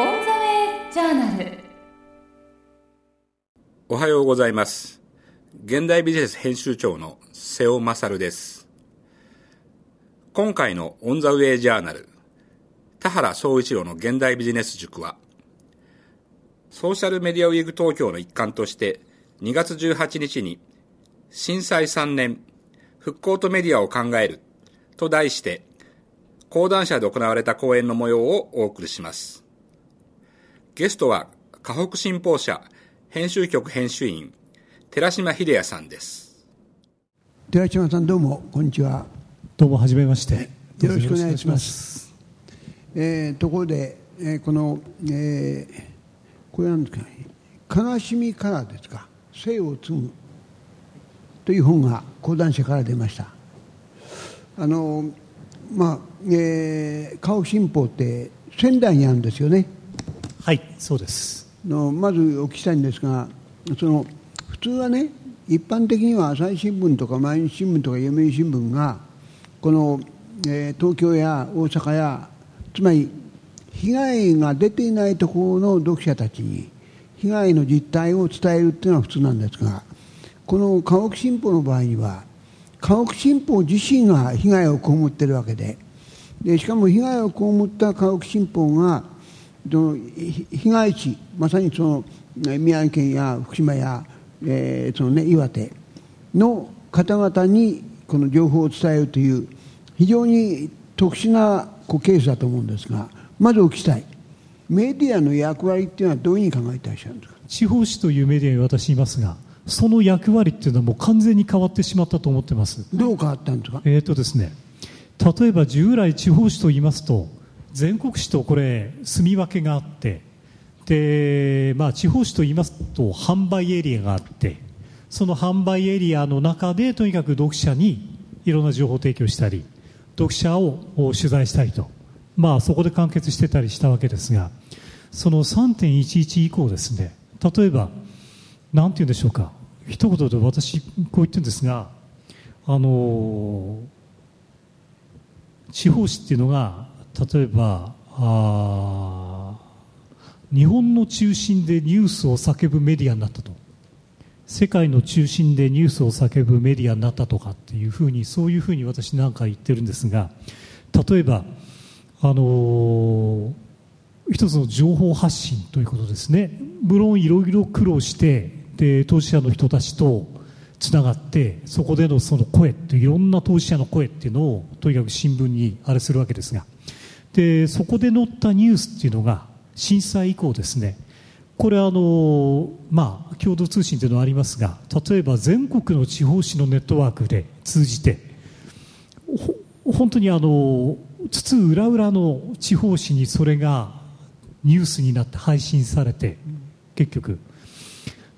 オンザウェイジャーナル。おはようございます。現代ビジネス編集長の瀬尾勝です。今回のオンザウェイジャーナル田原総一郎の現代ビジネス塾はソーシャルメディアウィーク東京の一環として2月18日に震災3年復興とメディアを考えると題して講談社で行われた講演の模様をお送りします。ゲストは河北新報社編集局編集員寺島秀也さんです。寺島さんどうもこんにちは。どうもはじめまして。よろしくお願いします。えー、ところで、えー、この、えー、これなんですか、悲しみからですか生を継ぐという本が講談社から出ましたあのまあ、えー、河北新報って仙台にあるんですよねはいそうです。のまずお聞きしたいんですがその普通はね一般的には朝日新聞とか毎日新聞とか読売新聞がこの、えー、東京や大阪やつまり被害が出ていないところの読者たちに被害の実態を伝えるっていうのは普通なんですがこの河北新報の場合には河北新報自身が被害を被っているわけででしかも被害を被った河北新報が被害地まさにその宮城県や福島や、えーそのね、岩手の方々にこの情報を伝えるという非常に特殊なこうケースだと思うんですがまずお聞きしたいメディアの役割っていうのはどういうふうに考えていらっしゃるんですか？地方紙というメディアに私いますがその役割っていうのはもう完全に変わってしまったと思ってます。どう変わったんですか？えっ、とですね。例えば従来地方紙と言いますと全国紙とこれ住み分けがあってで、まあ、地方紙と言いますと販売エリアがあってその販売エリアの中でとにかく読者にいろんな情報提供したり読者を取材したりと、まあ、そこで完結してたりしたわけですがその3.11以降ですね例えば何て言うんでしょうか一言で私こう言ってるんですがあの地方紙っていうのが例えばあ日本の中心でニュースを叫ぶメディアになったと。世界の中心でニュースを叫ぶメディアになったとかっていうふうにそういうふうに私なんか言ってるんですが例えばあのー、一つの情報発信ということですね。無論いろいろ苦労してで当事者の人たちとつながってそこでのその声っていろんな当事者の声っていうのをとにかく新聞にあれするわけですがでそこで載ったニュースっていうのが震災以降ですね。これあのまあ共同通信というのはありますが例えば全国の地方紙のネットワークで通じて本当にあの津々浦々の地方紙にそれがニュースになって配信されて結局。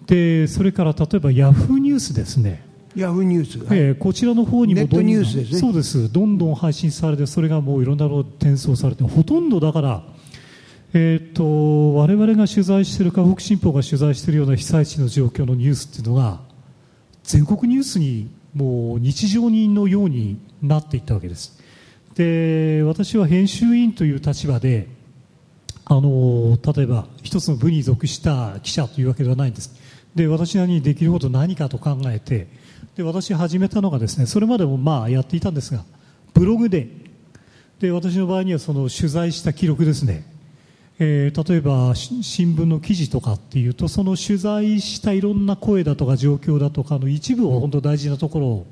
でそれから例えばヤフーニュースですね。ヤフーニュース、はい、えー、こちらの方にもどんどんそうです。どんどん配信されてそれがもういろんなの転送されてほとんどだからえーと、我々が取材している河北新報が取材しているような被災地の状況のニュースっていうのが全国ニュースにもう日常人のようになっていったわけです。で私は編集員という立場であの例えば一つの部に属した記者というわけではないんです。で私なりにできること何かと考えてで私始めたのがですねそれまでもまあやっていたんですがブログでで私の場合にはその取材した記録ですね、えー、例えば新聞の記事とかっていうとその取材したいろんな声だとか状況だとかの一部を本当大事なところを、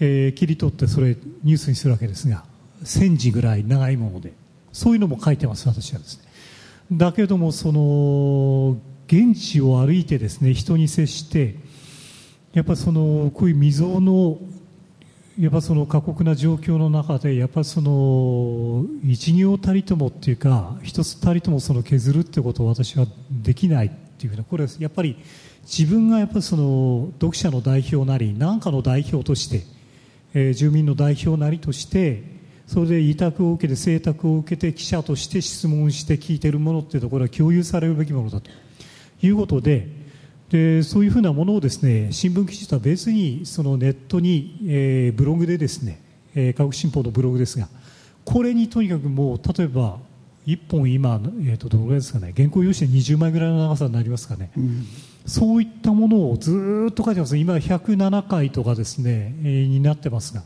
えー、切り取ってそれニュースにするわけですが1000字ぐらい長いものでそういうのも書いてます私はですね。だけどもその現地を歩いてですね人に接してやっぱそのこういう未曾有のやっぱその過酷な状況の中でやっぱその一行たりともっていうか一つたりともその削るってことを私はできないっていうふうなこれはやっぱり自分がやっぱその読者の代表なり何かの代表として、えー、住民の代表なりとしてそれで委託を受けて請託を受けて記者として質問して聞いているものっていうところは共有されるべきものだということででそういうふうなものをですね新聞記事とは別にそのネットに、えー、ブログでですね、えー、科学新報のブログですがこれにとにかくもう例えば1本今、えー、とどのぐらいですかね原稿用紙で20枚ぐらいの長さになりますかね、そういったものをずーっと書いてます。今107回とかですね、えーになってますが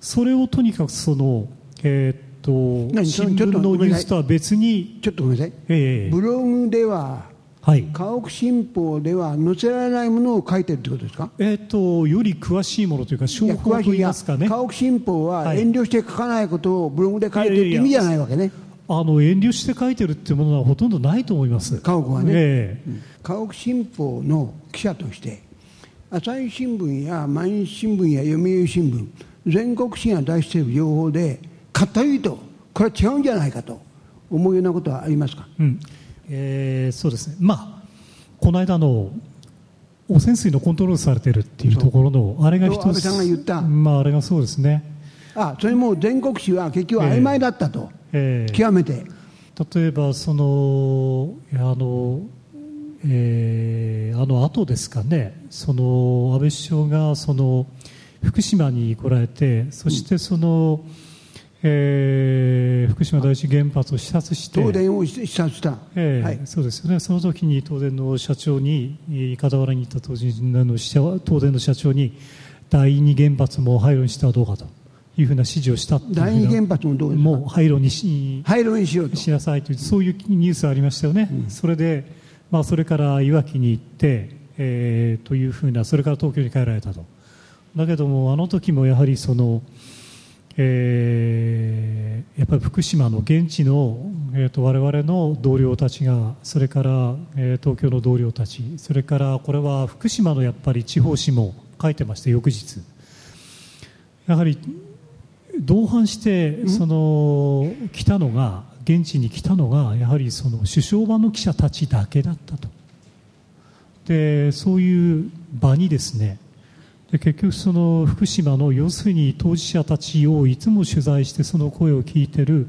それをとにかくその、えー、と何？新聞のニュースとは別に、ちょっとごめんなさい、えー。ブログでは、はい。家屋新報では載せられないものを書いてるってことですか？えー、とより詳しいものというか情いや報といいますかね。家屋新報ははい。遠慮して書かないことをブログで書いてるって意味じゃないわけね、あの遠慮して書いてるっていうものはほとんどないと思います。家屋はね。ええ。家屋新報の記者として朝日新聞や毎日新聞や読売新聞全国紙が出している情報でかったりとこれは違うんじゃないかと思うようなことはありますか？うんえーそうですね、まあ、この間の汚染水のコントロールされてるっていうところの、あれが一つ、まあ、あれがそうですね、あそれも全国紙は結局曖昧だったと、えー。極めて。例えばそのあの、えーあの後ですかね、その安倍首相がその福島に来られて、そしてその、えー福島第一原発を視察して、東電を視察した、ええはい、そうですよね、その時に東電の社長に、えー傍らにいた当時の社東電の社長に、第二原発も廃炉にしてはどうかというふうな指示をした第二原発もどうですか？もう廃炉にし廃炉にしようと。しなさいという、そういうニュースありましたよね、それで、まあ、それからいわきに行って、えーというふうな、それから東京に帰られたと。だけども、あの時もやはりその、えーやっぱり福島の現地の、えー、と我々の同僚たちがそれから、えー東京の同僚たちそれからこれは福島のやっぱり地方紙も書いてまして翌日。やはり同伴してその来たのが現地に来たのがやはりその首相版の記者たちだけだったと。でそういう場にですねで結局その福島の要するに当事者たちをいつも取材してその声を聞いてる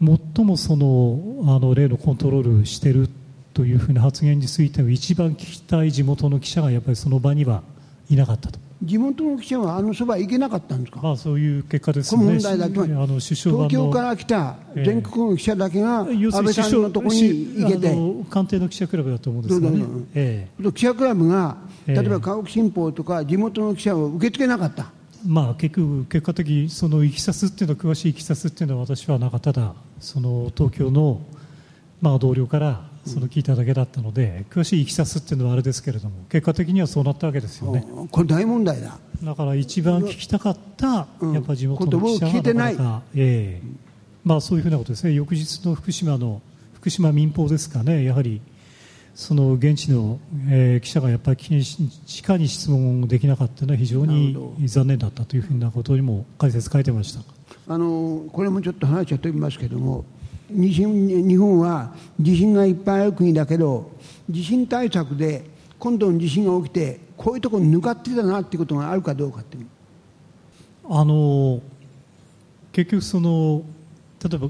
最もそのあの例のコントロールしてるというふうな発言については一番聞きたい地元の記者がやっぱりその場にはいなかったと、地元の記者はあのそば行けなかったんですか、まあ、そういう結果ですこのよね問題だけは。あの首相東京から来た全国の記者だけが安倍さんのところに行けあて、の官邸の記者クラブだと思うんですがねええ。記者クラブが、ええ。例えば家屋新報とか地元の記者を受け付けなかった、まあ、結局、結果的にそのいきさつっていうのは詳しいいきさつっていうのは私はなかっただ。その東京の、まあ、同僚からその聞いただけだったので、詳しいいきさつっていうのはあれですけれども結果的にはそうなったわけですよね。これ大問題だ、だから一番聞きたかった、うん。やっぱ地元の記者がない。かええ。まあ、そういうふうなことですね。翌日の福島の福島民放ですかね。やはりその現地の、えー記者がやっぱりき直に質問できなかったのは非常に残念だったというふうなことにも解説書いてました。あのこれもちょっと話しちゃっておりますけども日本は地震がいっぱいある国だけど地震対策で今度の地震が起きてこういうところに抜かってたなっていうことがあるかどうかってあの結局その例えば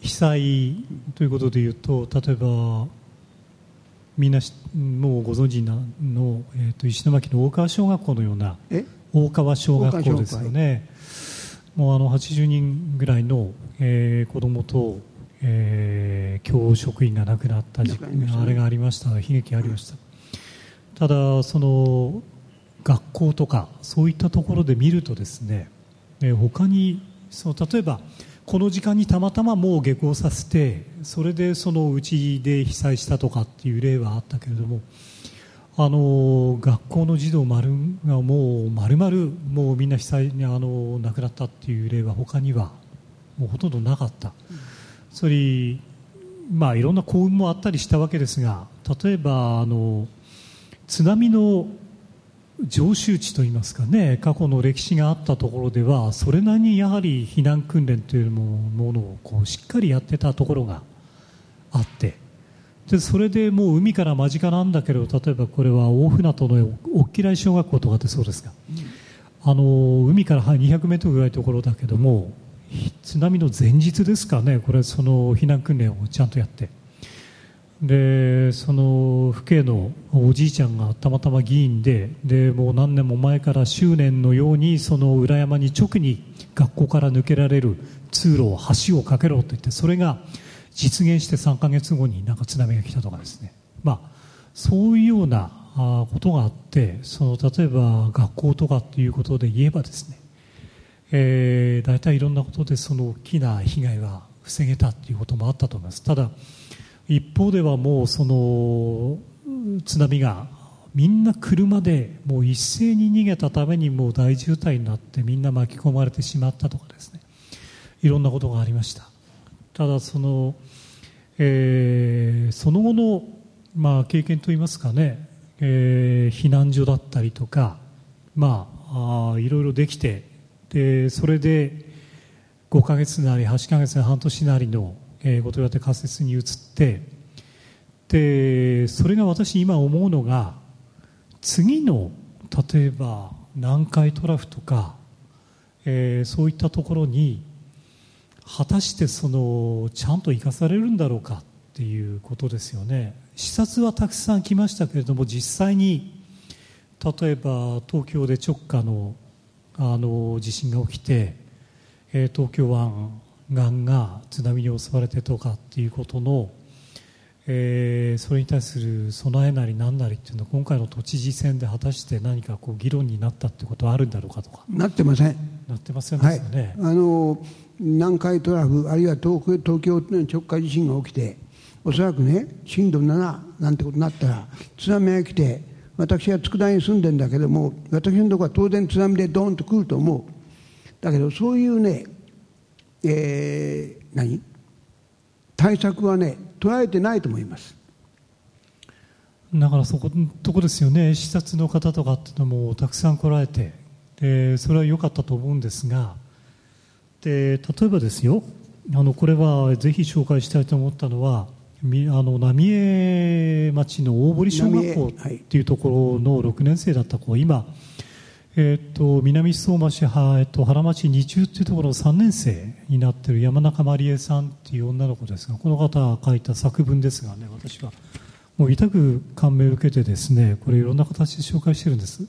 被災ということでいうと例えばみんなしもうご存知なの、えー、と石巻の大川小学校のようなえ？大川小学校ですよねもうあの80人ぐらいの、えー子供と、えー教職員が亡くなった事亡くなりましたね。あれがありました。悲劇がありました、ただその学校とかそういったところで見るとですね、えー他にそう例えばこの時間にたまたまもう下校させてそれでそのうちで被災したとかっていう例はあったけれどもあの学校の児童丸がもう丸々もうみんな被災にあの亡くなったっていう例は他にはもうほとんどなかった、それまあいろんな幸運もあったりしたわけですが例えばあの津波の常習地といいますかね過去の歴史があったところではそれなりにやはり避難訓練というものをこうしっかりやってたところがあってでそれでもう海から間近なんだけど例えばこれは大船渡の大きらい小学校とかってそうですか、あの海から200メートルぐらいのところだけども津波の前日ですかね。これその避難訓練をちゃんとやって。でその府警のおじいちゃんがたまたま議員ででもう何年も前から執念のようにその裏山に直に学校から抜けられる通路を橋を架けろと言ってそれが実現して3ヶ月後になんか津波が来たとかですね、まあ、そういうようなことがあってその例えば学校とかっていうことで言えばですね、えー、大体いろんなことでその大きな被害は防げたっていうこともあったと思います。ただ一方ではもうその津波がみんな車でもう一斉に逃げたためにもう大渋滞になってみんな巻き込まれてしまったとかですね。いろんなことがありました。ただその、えー、その後の、まあ、経験といいますかね、えー、避難所だったりとかまああいろいろできてでそれで5ヶ月なり8ヶ月なり半年なりの、えー、ことやって仮説に移ってでそれが私今思うのが次の例えば南海トラフとか、えー、そういったところに果たしてそのちゃんと生かされるんだろうかっていうことですよね。視察はたくさん来ましたけれども実際に例えば東京で直下のあの地震が起きて、えー、東京湾岸が津波に襲われてとかっていうことの、えー、それに対する備えなり何なりっていうのは今回の都知事選で果たして何かこう議論になったってことはあるんだろうかとか。なってません。なってませんね、はい、あの南海トラフあるいは東東京直下地震が起きておそらくね震度7なんてことになったら津波が来て私は佃煮に住んでるんだけども私のところは当然津波でドーンと来ると思う。だけどそういうね、えー、何？対策はね捉えてないと思います。だからそこのとこですよね。視察の方とかっていうのもたくさん来られて。でそれは良かったと思うんですが。で例えばですよ。あのこれはぜひ紹介したいと思ったのはあの浪江町の大堀小学校っていうところの6年生だった子、今、えーと、南相馬市、えーと、原町二中っていうところの3年生になっている山中まりえさんっていう女の子ですがこの方が書いた作文ですがね私はもう痛く感銘を受けてですねこれいろんな形で紹介してるんです、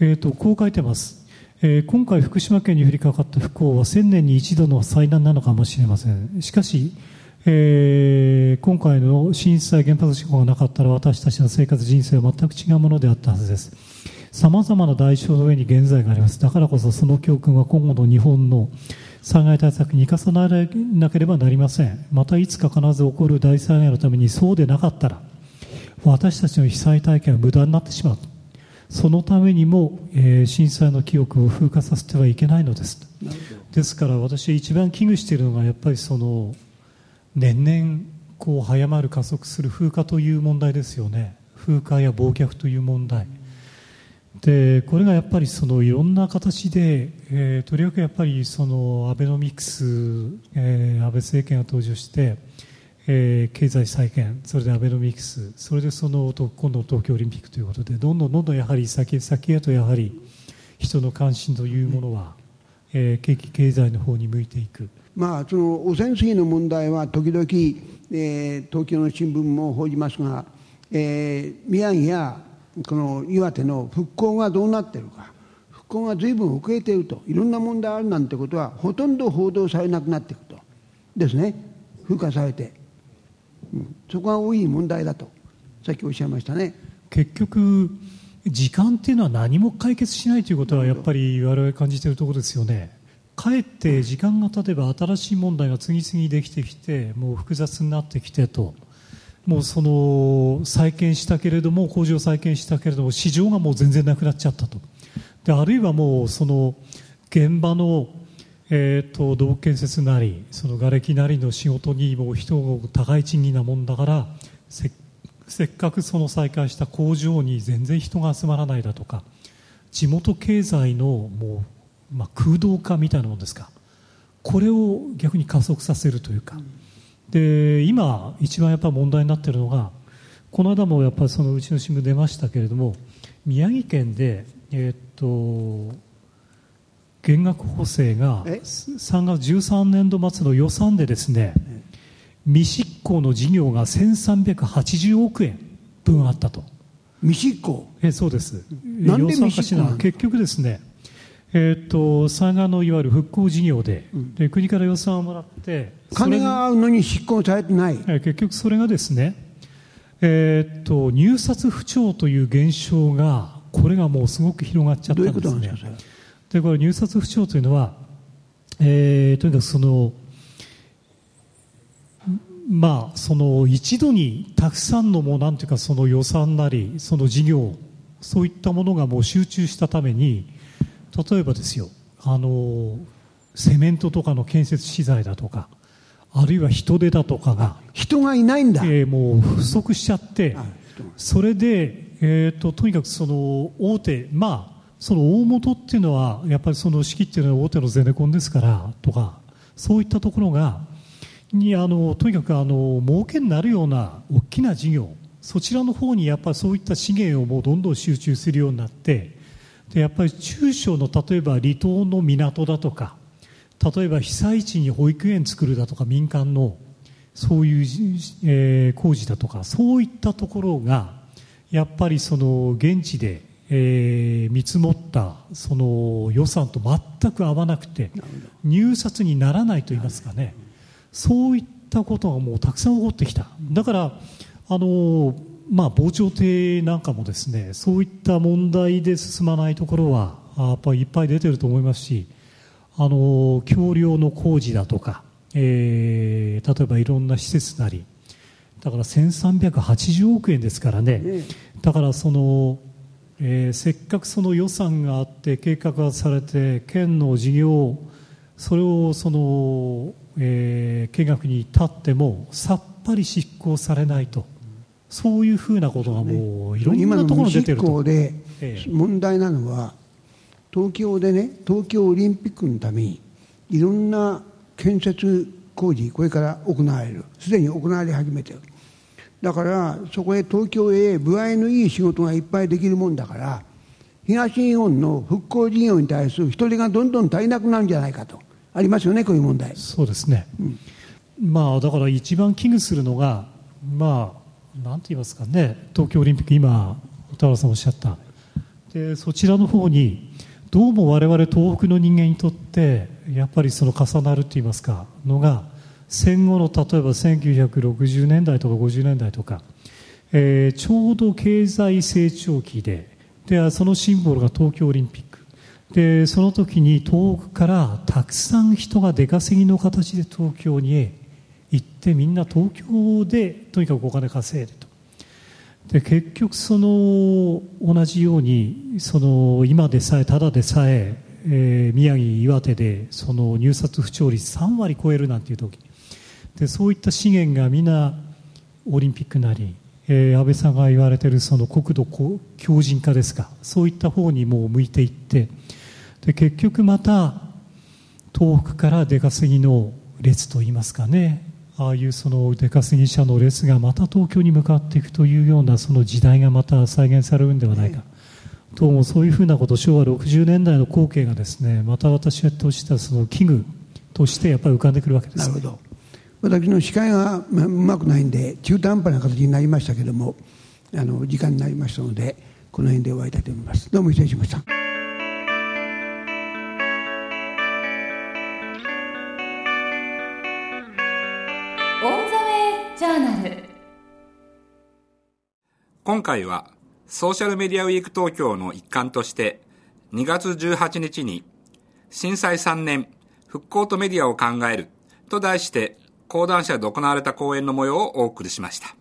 えーとこう書いてます。えー、今回福島県に降りかかった不幸は1000年に一度の災難なのかもしれません。しかし、えー、今回の震災原発事故がなかったら私たちの生活人生は全く違うものであったはずです。さまざまな代償の上に現在があります。だからこそその教訓は今後の日本の災害対策に生かさなければなりません。またいつか必ず起こる大災害のためにそうでなかったら私たちの被災体験は無駄になってしまうそのためにも、えー、震災の記憶を風化させてはいけないのです。ですから私一番危惧しているのがやっぱりその年々こう早まる加速する風化という問題ですよね。風化や忘却という問題でこれがやっぱりそのいろんな形で、えー、とりわけやっぱりそのアベノミクス、えー、安倍政権が登場してえー、経済再建、それでアベノミクス、それでその今度東京オリンピックということで、どんどんどんどんやはり先先へとやはり人の関心というものは、えー、景気経済の方に向いていく。まあ、その汚染水の問題は時々、えー、東京の新聞も報じますが、えー、宮城やこの岩手の復興がどうなっているか復興が随分遅れているといろんな問題あるなんてことはほとんど報道されなくなっていくと。ですね。風化されて。そこが多い問題だとさっきおっしゃいましたね。結局時間っていうのは何も解決しないということはやっぱり我々感じているところですよね。かえって時間が経てば新しい問題が次々できてきてもう複雑になってきてともうその再建したけれども工場再建したけれども市場がもう全然なくなっちゃったと。であるいはもうその現場のえーと、土木建設なりその瓦礫なりの仕事にも人が高い賃金なもんだからせせっかくその再開した工場に全然人が集まらないだとか地元経済のもう、まあ、空洞化みたいなものですか。これを逆に加速させるというか。で今一番やっぱ問題になっているのがこの間もやっぱりそのうちの新聞出ましたけれども宮城県でえっ、と減額補正が3月13年度末の予算でですね未執行の事業が1380億円分あったと。未執行えそうです。なんで未執行結局ですねえー、と災害のいわゆる復興事業で,、で国から予算をもらって金が合うのに執行されてない、えー結局それがですね、えー、と入札不調という現象がこれがもうすごく広がっちゃったどういうんこですねとなんですか。でこれ入札不調というのは、えーとにかくそのまあその一度にたくさんのもうなんていうかその予算なりその事業そういったものがもう集中したために例えばですよあのセメントとかの建設資材だとかあるいは人手だとかが人がいないんだ。えーもう不足しちゃってそれで、えー、ととにかくその大手、まあ、その大元っていうのは、やっぱりその式っていうのは大手のゼネコンですからとか、そういったところが、にあのとにかくあの儲けになるような大きな事業、そちらの方にやっぱりそういった資源をもうどんどん集中するようになって、でやっぱり中小の例えば離島の港だとか、例えば被災地に保育園作るだとか民間のそういう、えー工事だとかそういったところがやっぱりその現地で、えー見積もったその予算と全く合わなくて入札にならないと言いますかねそういったことがもうたくさん起こってきた。だからあのまあ防潮堤なんかもですねそういった問題で進まないところはあやっぱりいっぱい出てると思いますしあの橋梁の工事だとか、えー例えばいろんな施設なりだから1380億円ですからね、ねだからその、えーせっかくその予算があって計画がされて県の事業それをその、えー計画に立ってもさっぱり執行されないとそういうふうなことがもういろんなところに出てると。行でええ。問題なのは東京でね東京オリンピックのためにいろんな建設工事これから行われる。すでに行われ始めてる。だからそこへ東京へ具合のいい仕事がいっぱいできるもんだから東日本の復興事業に対する人手がどんどん足りなくなるんじゃないかと。ありますよねこういう問題。そうですね、まあだから一番危惧するのが、まあ、なんて言いますかね、東京オリンピック、今、田原さんおっしゃった、でそちらの方に、どうも我々東北の人間にとって、やっぱりその重なると言いますか、のが、戦後の例えば1960年代とか50年代とか、えーちょうど経済成長期でで、そのシンボルが東京オリンピック。でその時に東北からたくさん人が出稼ぎの形で東京に行ってみんな東京でとにかくお金稼いでと。で結局その同じようにその今でさえただでさええー宮城岩手でその入札不調率3割超えるなんていう時。でそういった資源がみんなオリンピックなり、えー安倍さんが言われているその国土強靭化ですか。そういった方にもう向いていって。で結局また東北から出稼ぎの列といいますかね。ああいうその出稼ぎ者の列がまた東京に向かっていくというようなその時代がまた再現されるんではないか、どうもそういうふうなこと昭和60年代の光景がですねまた私はとしたその危惧としてやっぱり浮かんでくるわけです、ね、なるほど。私の司会がまうまくないんで中途半端な形になりましたけどもあの時間になりましたのでこの辺で終わりたいと思います。どうも失礼しました今回はソーシャルメディアウィーク東京の一環として2月18日に震災3年復興とメディアを考えると題して講談社で行われた講演の模様をお送りしました。